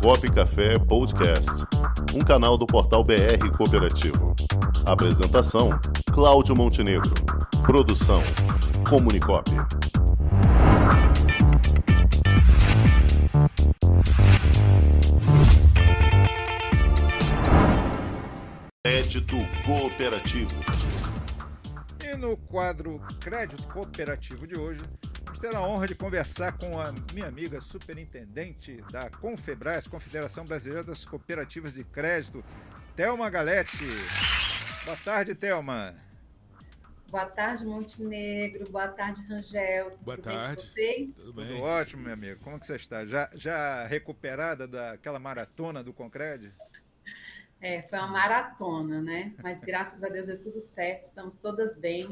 Comunicop Café Podcast, um canal do portal BR Cooperativo. Apresentação: Cláudio Montenegro. Produção: Comunicop. Crédito Cooperativo. E no quadro Crédito Cooperativo de hoje, ter a honra de conversar com a minha amiga superintendente da Confebras, Confederação Brasileira das Cooperativas de Crédito, Thelma Galete. Boa tarde, Thelma. Boa tarde, Montenegro. Boa tarde, Rangel. Tudo Boa bem tarde. com vocês? Tudo Tudo bem? ótimo, minha amiga. Como que você está? Já, já recuperada daquela maratona do Concred? É, foi uma maratona, né? Mas graças a Deus deu tudo certo, estamos todas bem,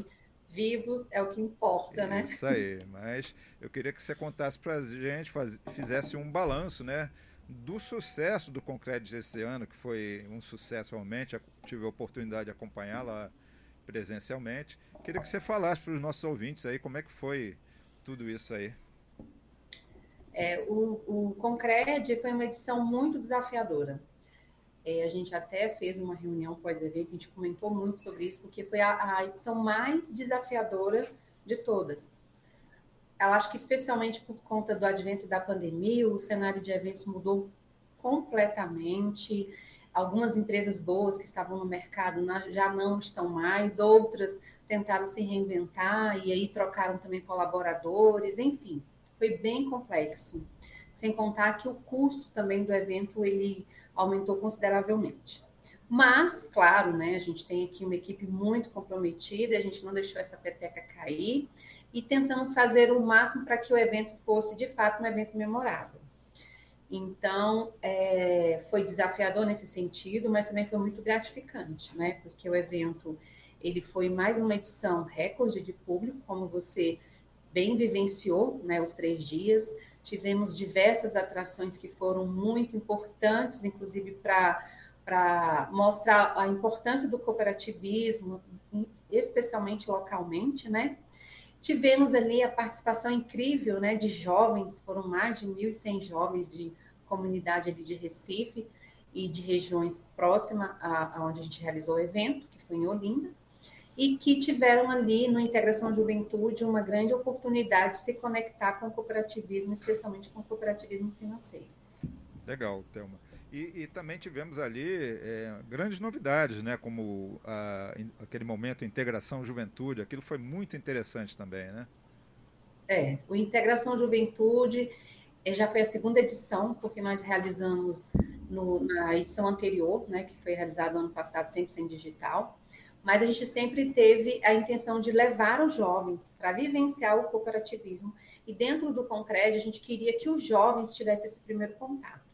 vivos, é o que importa, né? Isso aí. Mas eu queria que você contasse para a gente, faz- fizesse um balanço, né? Do sucesso do Concred esse ano, que foi um sucesso realmente. Eu tive a oportunidade de acompanhá-la presencialmente. Queria que você falasse para os nossos ouvintes aí como é que foi tudo isso aí. É, o, o Concred foi uma edição muito desafiadora. É, a gente até fez uma reunião pós-evento, a gente comentou muito sobre isso, porque foi a, a edição mais desafiadora de todas. Eu acho que especialmente por conta do advento da pandemia, o cenário de eventos mudou completamente. Algumas empresas boas que estavam no mercado já não estão mais, outras tentaram se reinventar e aí trocaram também colaboradores, enfim, foi bem complexo. Sem contar que o custo também do evento ele aumentou consideravelmente. Mas, claro, né, a gente tem aqui uma equipe muito comprometida, a gente não deixou essa peteca cair e tentamos fazer o máximo para que o evento fosse de fato um evento memorável. Então, é, foi desafiador nesse sentido, mas também foi muito gratificante, né? Porque o evento ele foi mais uma edição recorde de público, como você bem vivenciou, né? Os três dias tivemos diversas atrações que foram muito importantes, inclusive para mostrar a importância do cooperativismo, especialmente localmente, né? Tivemos ali a participação incrível né, de jovens, foram mais de 1.100 jovens de comunidade ali de Recife e de regiões próximas a, a onde a gente realizou o evento, que foi em Olinda, e que tiveram ali no Integração Juventude uma grande oportunidade de se conectar com o cooperativismo, especialmente com o cooperativismo financeiro. Legal, Thelma. E, e também tivemos ali é, grandes novidades, né? Como a- in- aquele momento Integração Juventude, aquilo foi muito interessante também, né? É, o Integração Juventude eh, já foi a segunda edição, porque nós realizamos no- na edição anterior, né, que foi realizada ano passado, 100% digital, mas a gente sempre teve a intenção de levar os jovens para vivenciar o cooperativismo, e dentro do Concred a gente queria que os jovens tivessem esse primeiro contato.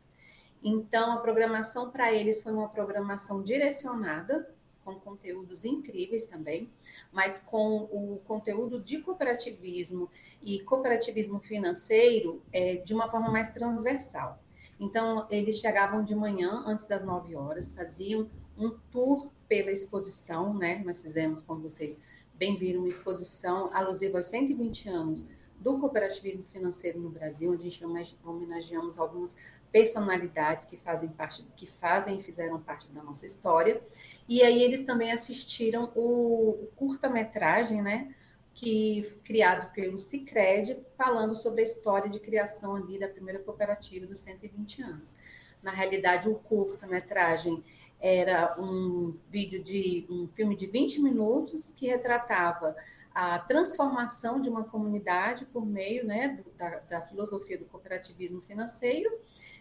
Então, a programação para eles foi uma programação direcionada, com conteúdos incríveis também, mas com o conteúdo de cooperativismo e cooperativismo financeiro é, de uma forma mais transversal. Então, eles chegavam de manhã, antes das 9 horas, faziam um tour pela exposição, né? Nós fizemos, como vocês bem viram, uma exposição alusiva aos 120 anos do cooperativismo financeiro no Brasil, onde a gente homenageamos algumas personalidades que fazem parte, que fazem e fizeram parte da nossa história. E aí eles também assistiram o, curta-metragem, né? que criado pelo Cicred, falando sobre a história de criação ali da primeira cooperativa dos 120 anos. Na realidade, o curta-metragem era um vídeo de um filme de 20 minutos que retratava a transformação de uma comunidade por meio né, da, da filosofia do cooperativismo financeiro.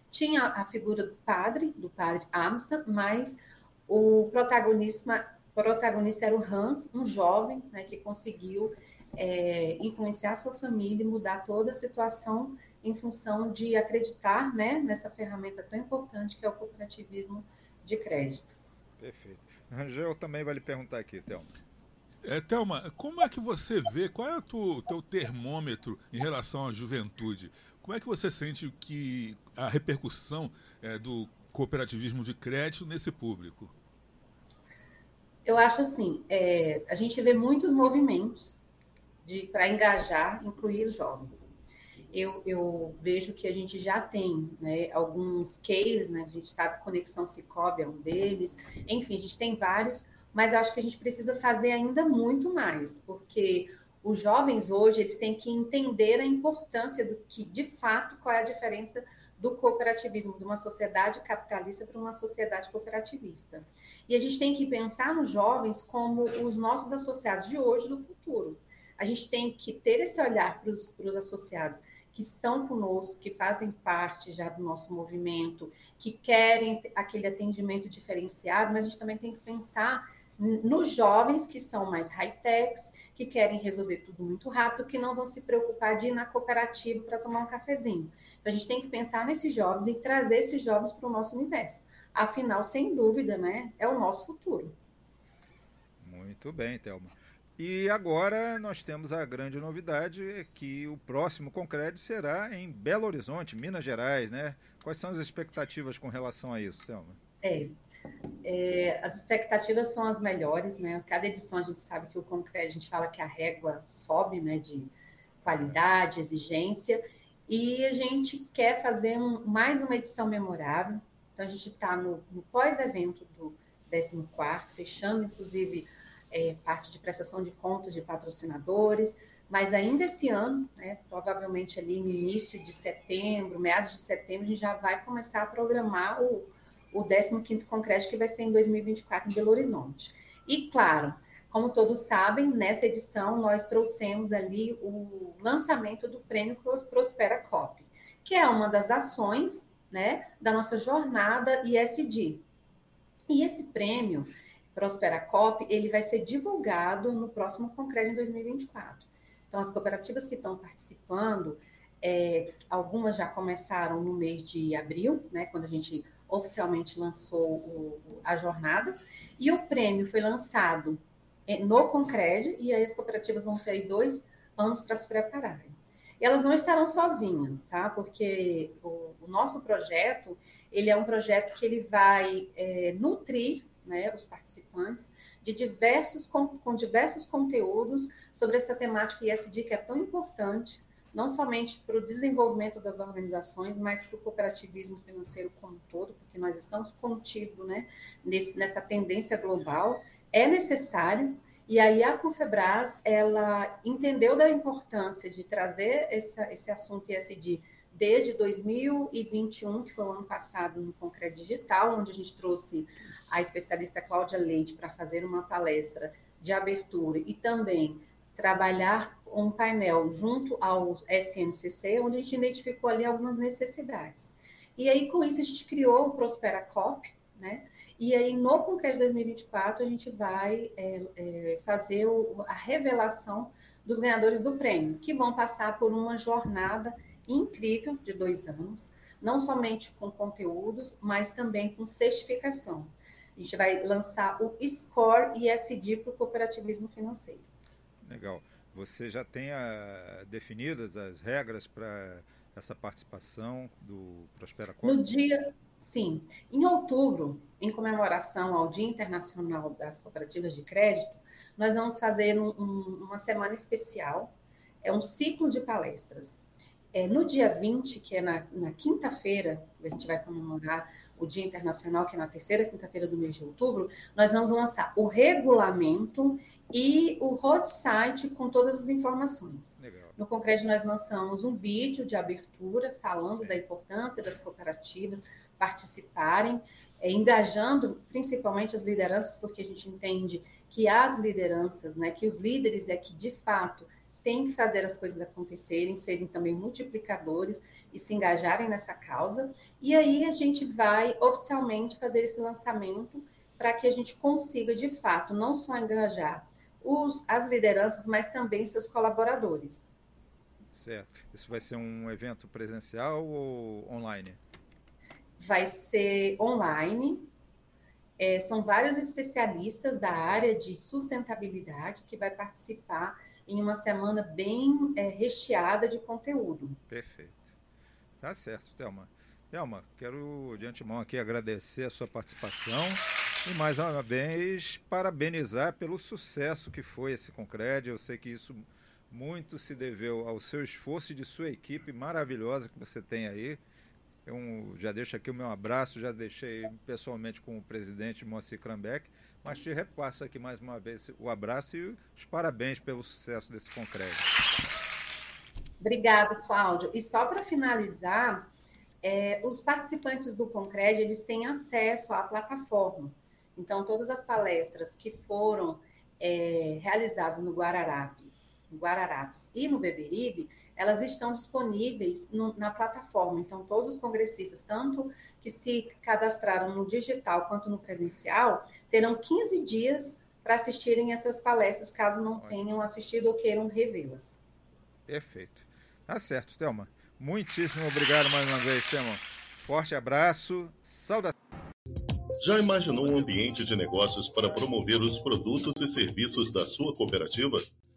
Tinha a figura do padre, do padre Amsterdam, mas o protagonista, protagonista era o Hans, um jovem né, que conseguiu é, influenciar sua família e mudar toda a situação em função de acreditar né, nessa ferramenta tão importante que é o cooperativismo de crédito. Perfeito. Rangel também vai lhe perguntar aqui, Thelma. É, Thelma, como é que você vê, qual é o teu, termômetro em relação à juventude? Como é que você sente que a repercussão é, do cooperativismo de crédito nesse público? Eu acho assim, é, a gente vê muitos movimentos para engajar, incluir os jovens. Eu, eu vejo que a gente já tem né, alguns cases, né, a gente sabe Conexão Cicobi é um deles, enfim, a gente tem vários, mas eu acho que a gente precisa fazer ainda muito mais, porque os jovens hoje eles têm que entender a importância do que, de fato, qual é a diferença do cooperativismo, de uma sociedade capitalista para uma sociedade cooperativista. E a gente tem que pensar nos jovens como os nossos associados de hoje e do futuro. A gente tem que ter esse olhar para os associados que estão conosco, que fazem parte já do nosso movimento, que querem aquele atendimento diferenciado, mas a gente também tem que pensar nos jovens que são mais high-techs, que querem resolver tudo muito rápido, que não vão se preocupar de ir na cooperativa para tomar um cafezinho. Então, a gente tem que pensar nesses jovens e trazer esses jovens para o nosso universo. Afinal, sem dúvida, né, é o nosso futuro. Muito bem, Thelma. E agora nós temos a grande novidade que o próximo Concred será em Belo Horizonte, Minas Gerais, né? Quais são as expectativas com relação a isso, Thelma? É, é, as expectativas são as melhores, né? Cada edição a gente sabe que o concreto, a gente fala que a régua sobe, né? De qualidade, exigência, e a gente quer fazer um, mais uma edição memorável. Então a gente está no, no pós-evento do 14, fechando inclusive é, parte de prestação de contas de patrocinadores, mas ainda esse ano, né, provavelmente ali no início de setembro, meados de setembro, a gente já vai começar a programar o o 15º Concreto, que vai ser em 2024 em Belo Horizonte. E, claro, como todos sabem, nessa edição nós trouxemos ali o lançamento do Prêmio Prospera Cop, que é uma das ações né, da nossa jornada ISD. E esse prêmio, Prospera Cop, ele vai ser divulgado no próximo Concreto em 2024. Então, as cooperativas que estão participando, é, algumas já começaram no mês de abril, né, quando a gente oficialmente lançou o, a jornada, e o prêmio foi lançado é, no Concred, e aí as cooperativas vão ter dois anos para se prepararem. E elas não estarão sozinhas, tá? Porque o, o, nosso projeto, ele é um projeto que ele vai é, nutrir né, os participantes de diversos com, com diversos conteúdos sobre essa temática ISD que é tão importante não somente para o desenvolvimento das organizações, mas para o cooperativismo financeiro como um todo, porque nós estamos contidos né, nesse, nessa tendência global, é necessário, e aí a Confebras, ela entendeu da importância de trazer essa, esse assunto ISD desde 2021, que foi o ano passado no Concreto Digital, onde a gente trouxe a especialista Cláudia Leite para fazer uma palestra de abertura e também trabalhar um painel junto ao SNCC, onde a gente identificou ali algumas necessidades. E aí, com isso, a gente criou o Prospera Cop, né? E aí, no Concreto 2024, a gente vai é, é, fazer o, a revelação dos ganhadores do prêmio, que vão passar por uma jornada incrível de dois anos, não somente com conteúdos, mas também com certificação. A gente vai lançar o SCORE ISD para o cooperativismo financeiro. Legal. Você já tem a, ah, definidas as regras para essa participação do Prospera Corp? No dia, sim. Em outubro, em comemoração ao Dia Internacional das Cooperativas de Crédito, nós vamos fazer um, um, uma semana especial, é um ciclo de palestras. É, no dia 20, que é na, na quinta-feira, a gente vai comemorar o Dia Internacional, que é na terceira quinta-feira do mês de outubro, nós vamos lançar o regulamento e o hot site com todas as informações. Legal. No Concreto, nós lançamos um vídeo de abertura falando Sim. da importância das cooperativas participarem, é, engajando principalmente as lideranças, porque a gente entende que as lideranças, né, que os líderes é que de fato têm que fazer as coisas acontecerem, serem também multiplicadores e se engajarem nessa causa. E aí a gente vai oficialmente fazer esse lançamento para que a gente consiga, de fato, não só engajar os, as lideranças, mas também seus colaboradores. Certo. Isso vai ser um evento presencial ou online? Vai ser online, é, são vários especialistas da área de sustentabilidade que vai participar em uma semana bem é, recheada de conteúdo. Perfeito. Tá certo, Thelma. Thelma, quero de antemão aqui agradecer a sua participação e mais uma vez parabenizar pelo sucesso que foi esse Concred. Eu sei que isso muito se deveu ao seu esforço e de sua equipe maravilhosa que você tem aí. Eu já deixo aqui o meu abraço, já deixei pessoalmente com o presidente Moacir Krambeck, mas te repasso aqui mais uma vez o abraço e os parabéns pelo sucesso desse concreto. Obrigada, Cláudio. E só para finalizar, é, os participantes do Concred, eles têm acesso à plataforma. Então, todas as palestras que foram é, realizadas no Guararapi, Guararapes e no Beberibe, elas estão disponíveis no, na plataforma. Então, todos os congressistas, tanto que se cadastraram no digital quanto no presencial, terão 15 dias para assistirem essas palestras, caso não tenham assistido ou queiram revê-las. Perfeito. Tá certo, Thelma. Muitíssimo obrigado mais uma vez, Thelma. Forte abraço, saudações. Já imaginou um ambiente de negócios para promover os produtos e serviços da sua cooperativa?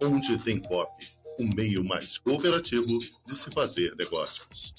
Onde Tem Cop o meio mais cooperativo de se fazer negócios.